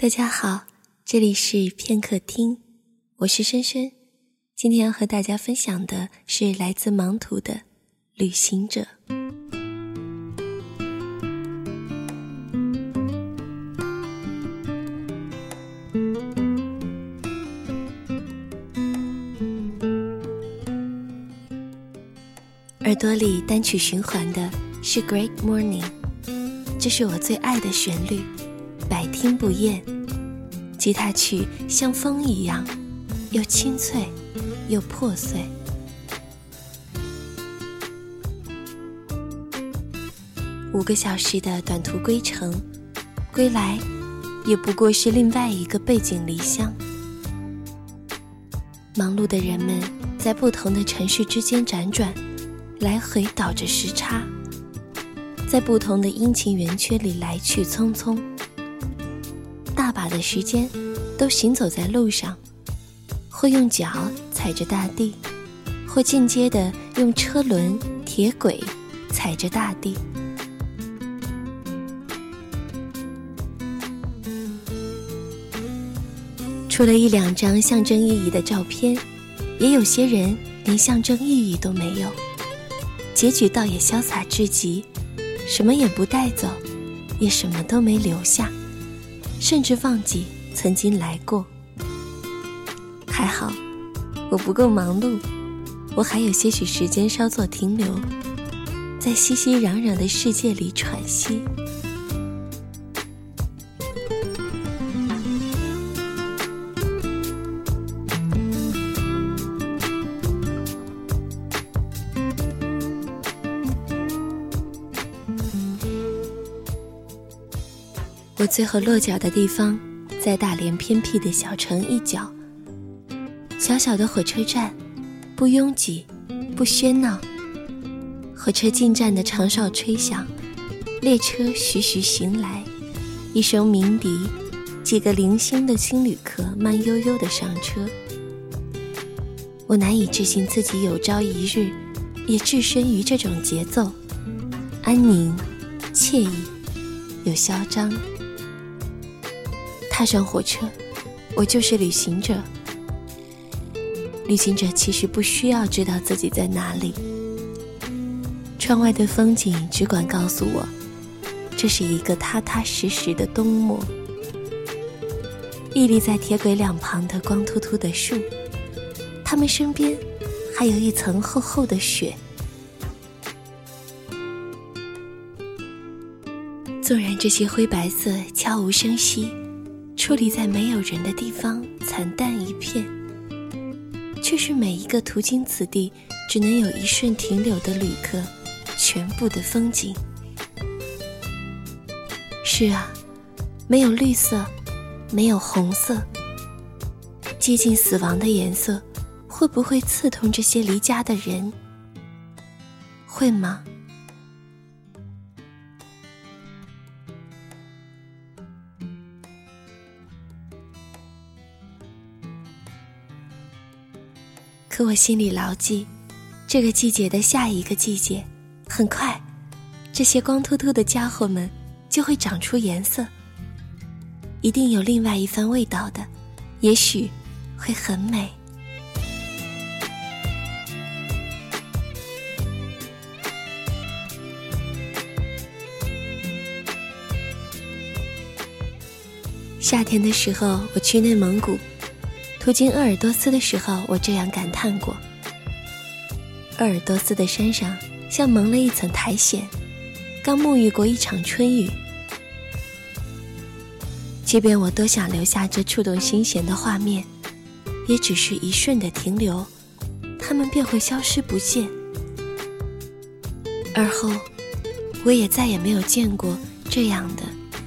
大家好，这里是片刻听，我是深深。今天要和大家分享的是来自盲图的《旅行者》。耳朵里单曲循环的是《Great Morning》，这是我最爱的旋律。百听不厌，吉他曲像风一样，又清脆又破碎。五个小时的短途归程，归来也不过是另外一个背井离乡。忙碌的人们在不同的城市之间辗转，来回倒着时差，在不同的阴晴圆缺里来去匆匆。大把的时间都行走在路上，或用脚踩着大地，或间接的用车轮、铁轨踩着大地。除了一两张象征意义的照片，也有些人连象征意义都没有，结局倒也潇洒至极，什么也不带走，也什么都没留下。甚至忘记曾经来过。还好，我不够忙碌，我还有些许时间稍作停留，在熙熙攘攘的世界里喘息。我最后落脚的地方，在大连偏僻的小城一角。小小的火车站，不拥挤，不喧闹。火车进站的长哨吹响，列车徐徐行来，一声鸣笛，几个零星的新旅客慢悠悠地上车。我难以置信自己有朝一日，也置身于这种节奏，安宁、惬意又嚣张。踏上火车，我就是旅行者。旅行者其实不需要知道自己在哪里。窗外的风景只管告诉我，这是一个踏踏实实的冬末。屹立在铁轨两旁的光秃秃的树，它们身边还有一层厚厚的雪。纵然这些灰白色悄无声息。矗立在没有人的地方，惨淡一片，却是每一个途经此地只能有一瞬停留的旅客全部的风景。是啊，没有绿色，没有红色，接近死亡的颜色，会不会刺痛这些离家的人？会吗？我心里牢记，这个季节的下一个季节，很快，这些光秃秃的家伙们就会长出颜色，一定有另外一番味道的，也许会很美。夏天的时候，我去内蒙古。途经鄂尔多斯的时候，我这样感叹过：鄂尔多斯的山上像蒙了一层苔藓，刚沐浴过一场春雨。即便我多想留下这触动心弦的画面，也只是一瞬的停留，它们便会消失不见。而后，我也再也没有见过这样的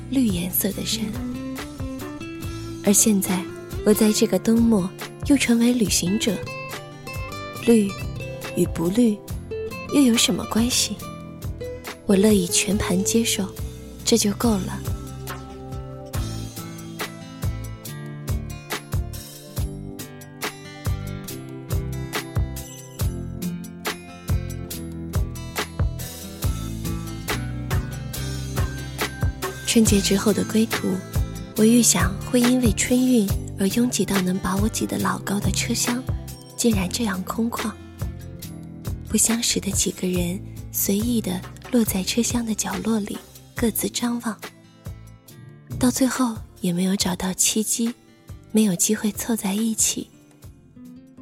绿颜色的山。而现在。我在这个冬末又成为旅行者，绿与不绿又有什么关系？我乐意全盘接受，这就够了。春节之后的归途，我预想会因为春运而拥挤到能把我挤得老高的车厢，竟然这样空旷。不相识的几个人随意地落在车厢的角落里，各自张望。到最后也没有找到契机，没有机会凑在一起。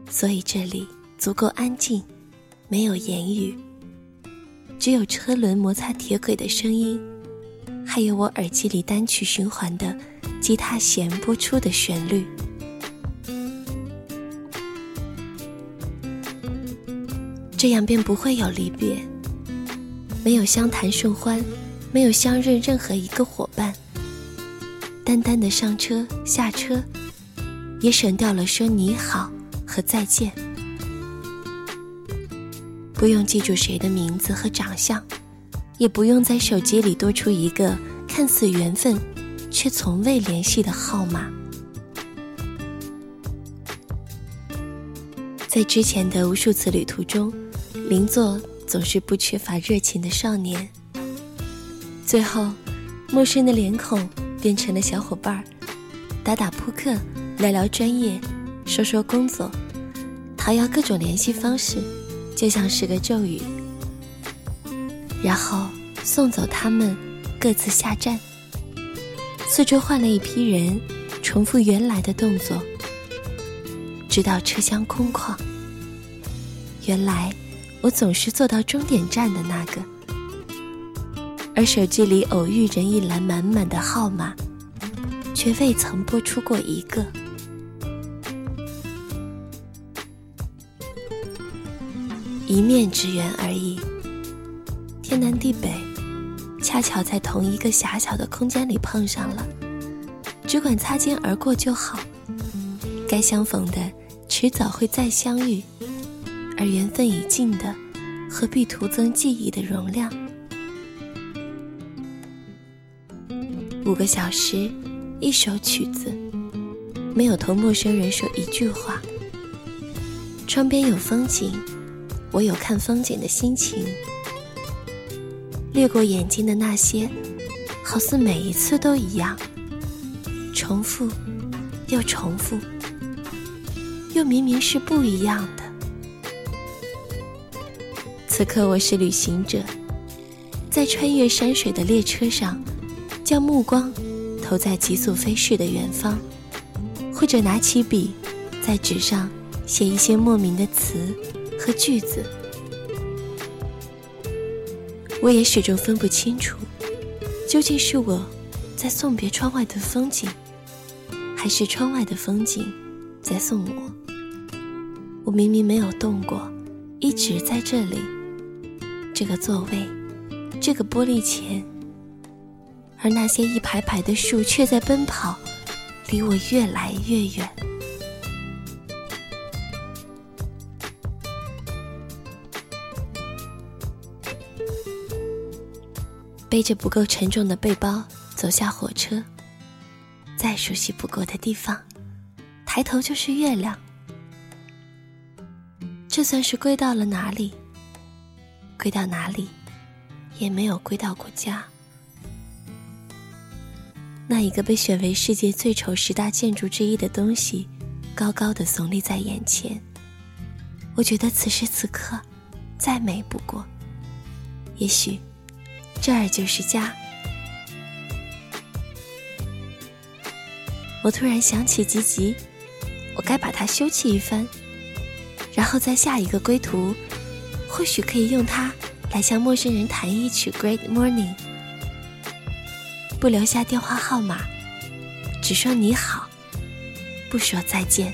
所以这里足够安静，没有言语，只有车轮摩擦铁轨的声音，还有我耳机里单曲循环的。吉他弦播出的旋律，这样便不会有离别，没有相谈甚欢，没有相认任何一个伙伴，单单的上车下车，也省掉了说你好和再见，不用记住谁的名字和长相，也不用在手机里多出一个看似缘分。却从未联系的号码，在之前的无数次旅途中，邻座总是不缺乏热情的少年。最后，陌生的脸孔变成了小伙伴儿，打打扑克，聊聊专业，说说工作，讨要各种联系方式，就像是个咒语。然后送走他们，各自下站。四周换了一批人，重复原来的动作，直到车厢空旷。原来我总是坐到终点站的那个，而手机里偶遇人一栏满满的号码，却未曾拨出过一个。一面之缘而已，天南地北。恰巧在同一个狭小的空间里碰上了，只管擦肩而过就好。该相逢的，迟早会再相遇；而缘分已尽的，何必徒增记忆的容量？五个小时，一首曲子，没有同陌生人说一句话。窗边有风景，我有看风景的心情。掠过眼睛的那些，好似每一次都一样，重复，又重复，又明明是不一样的。此刻我是旅行者，在穿越山水的列车上，将目光投在急速飞逝的远方，或者拿起笔，在纸上写一些莫名的词和句子。我也始终分不清楚，究竟是我在送别窗外的风景，还是窗外的风景在送我。我明明没有动过，一直在这里，这个座位，这个玻璃前，而那些一排排的树却在奔跑，离我越来越远。背着不够沉重的背包走下火车，再熟悉不过的地方，抬头就是月亮。这算是归到了哪里？归到哪里，也没有归到过家。那一个被选为世界最丑十大建筑之一的东西，高高的耸立在眼前。我觉得此时此刻，再美不过。也许。这儿就是家。我突然想起吉吉，我该把它修葺一番，然后在下一个归途，或许可以用它来向陌生人弹一曲《Great Morning》，不留下电话号码，只说你好，不说再见。